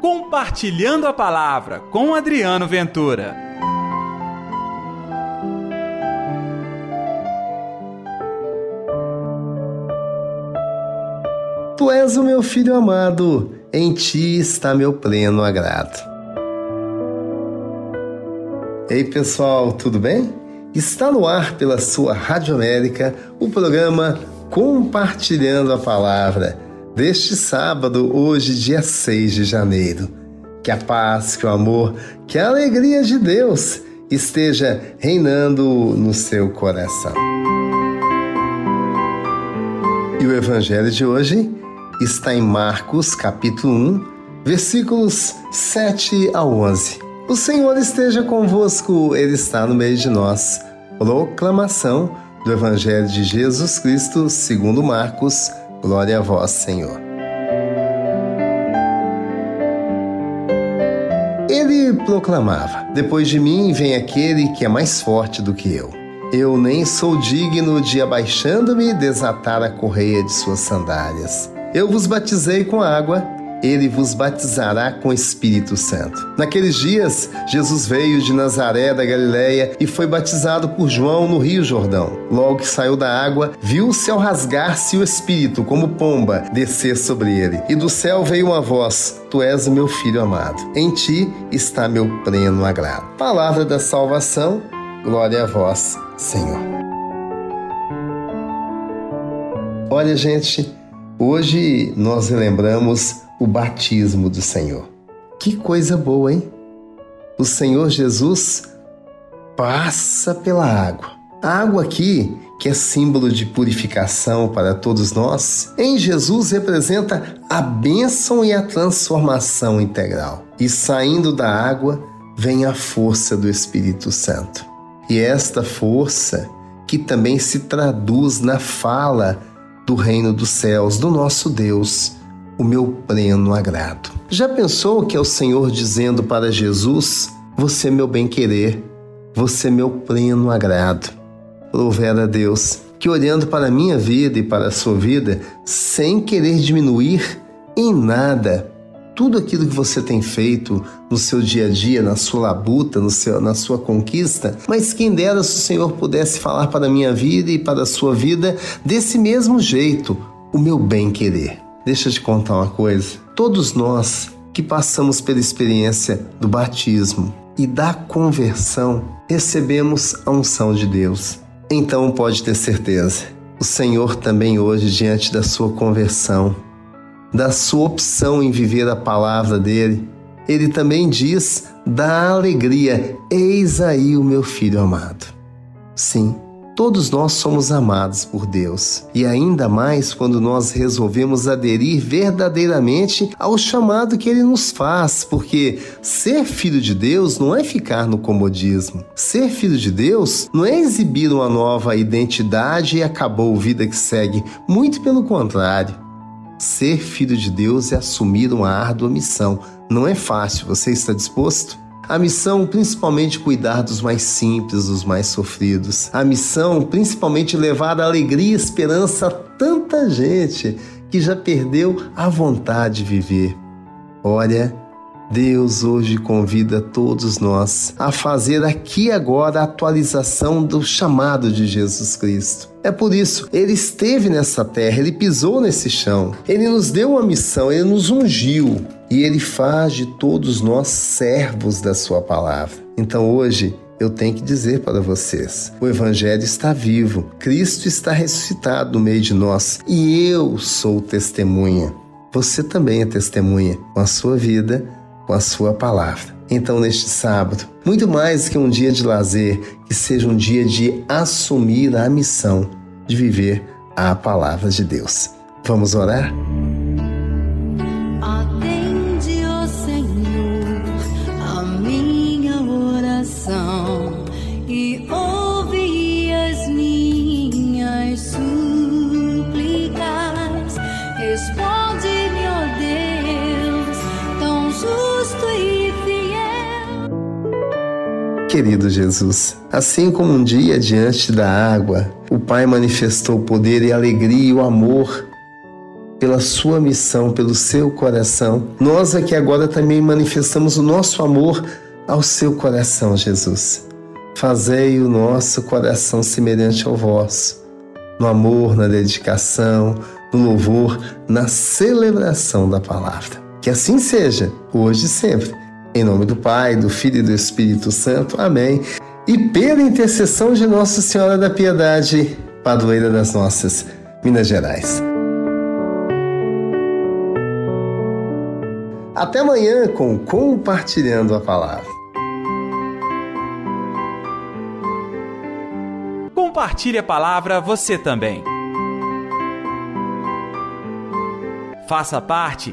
Compartilhando a Palavra com Adriano Ventura. Tu és o meu filho amado, em ti está meu pleno agrado. Ei pessoal, tudo bem? Está no ar pela sua Rádio América o programa Compartilhando a Palavra deste sábado, hoje, dia 6 de janeiro. Que a paz, que o amor, que a alegria de Deus esteja reinando no seu coração. E o evangelho de hoje está em Marcos, capítulo 1, versículos 7 a 11. O Senhor esteja convosco, Ele está no meio de nós. Proclamação do Evangelho de Jesus Cristo, segundo Marcos, Glória a vós, Senhor. Ele proclamava: Depois de mim vem aquele que é mais forte do que eu. Eu nem sou digno de, abaixando-me, desatar a correia de suas sandálias. Eu vos batizei com água ele vos batizará com Espírito Santo. Naqueles dias, Jesus veio de Nazaré da Galiléia e foi batizado por João no Rio Jordão. Logo que saiu da água, viu o céu rasgar-se o Espírito, como pomba, descer sobre ele. E do céu veio uma voz: Tu és o meu filho amado. Em ti está meu pleno agrado. Palavra da salvação, glória a vós, Senhor. Olha, gente, hoje nós lembramos o batismo do Senhor. Que coisa boa, hein? O Senhor Jesus passa pela água. A água aqui, que é símbolo de purificação para todos nós, em Jesus representa a bênção e a transformação integral. E saindo da água vem a força do Espírito Santo. E esta força que também se traduz na fala do reino dos céus, do nosso Deus, o meu pleno agrado. Já pensou que é o Senhor dizendo para Jesus: Você é meu bem-querer, você é meu pleno agrado? Louvera a Deus que, olhando para a minha vida e para a sua vida, sem querer diminuir em nada tudo aquilo que você tem feito no seu dia a dia, na sua labuta, no seu, na sua conquista, mas quem dera se o Senhor pudesse falar para a minha vida e para a sua vida desse mesmo jeito, o meu bem-querer. Deixa eu te contar uma coisa. Todos nós que passamos pela experiência do batismo e da conversão, recebemos a unção de Deus. Então pode ter certeza, o Senhor também hoje, diante da sua conversão, da sua opção em viver a palavra dele, ele também diz da alegria: Eis aí o meu filho amado. Sim, Todos nós somos amados por Deus, e ainda mais quando nós resolvemos aderir verdadeiramente ao chamado que Ele nos faz, porque ser filho de Deus não é ficar no comodismo. Ser filho de Deus não é exibir uma nova identidade e acabou a vida que segue, muito pelo contrário. Ser filho de Deus é assumir uma árdua missão. Não é fácil, você está disposto? A missão, principalmente, cuidar dos mais simples, dos mais sofridos. A missão, principalmente, levar alegria e esperança a tanta gente que já perdeu a vontade de viver. Olha, Deus hoje convida todos nós a fazer aqui agora a atualização do chamado de Jesus Cristo. É por isso, ele esteve nessa terra, ele pisou nesse chão, ele nos deu uma missão, ele nos ungiu e ele faz de todos nós servos da sua palavra. Então hoje, eu tenho que dizer para vocês: o Evangelho está vivo, Cristo está ressuscitado no meio de nós e eu sou testemunha. Você também é testemunha com a sua vida com a Sua palavra. Então, neste sábado, muito mais que um dia de lazer, que seja um dia de assumir a missão de viver a palavra de Deus. Vamos orar? Querido Jesus, assim como um dia diante da água, o Pai manifestou o poder e a alegria e o amor pela sua missão, pelo seu coração. Nós aqui agora também manifestamos o nosso amor ao seu coração, Jesus. Fazei o nosso coração semelhante ao vosso, no amor, na dedicação, no louvor, na celebração da palavra. Que assim seja, hoje e sempre. Em nome do Pai, do Filho e do Espírito Santo. Amém. E pela intercessão de Nossa Senhora da Piedade, padroeira das nossas Minas Gerais. Até amanhã com Compartilhando a Palavra. Compartilhe a palavra você também. Faça parte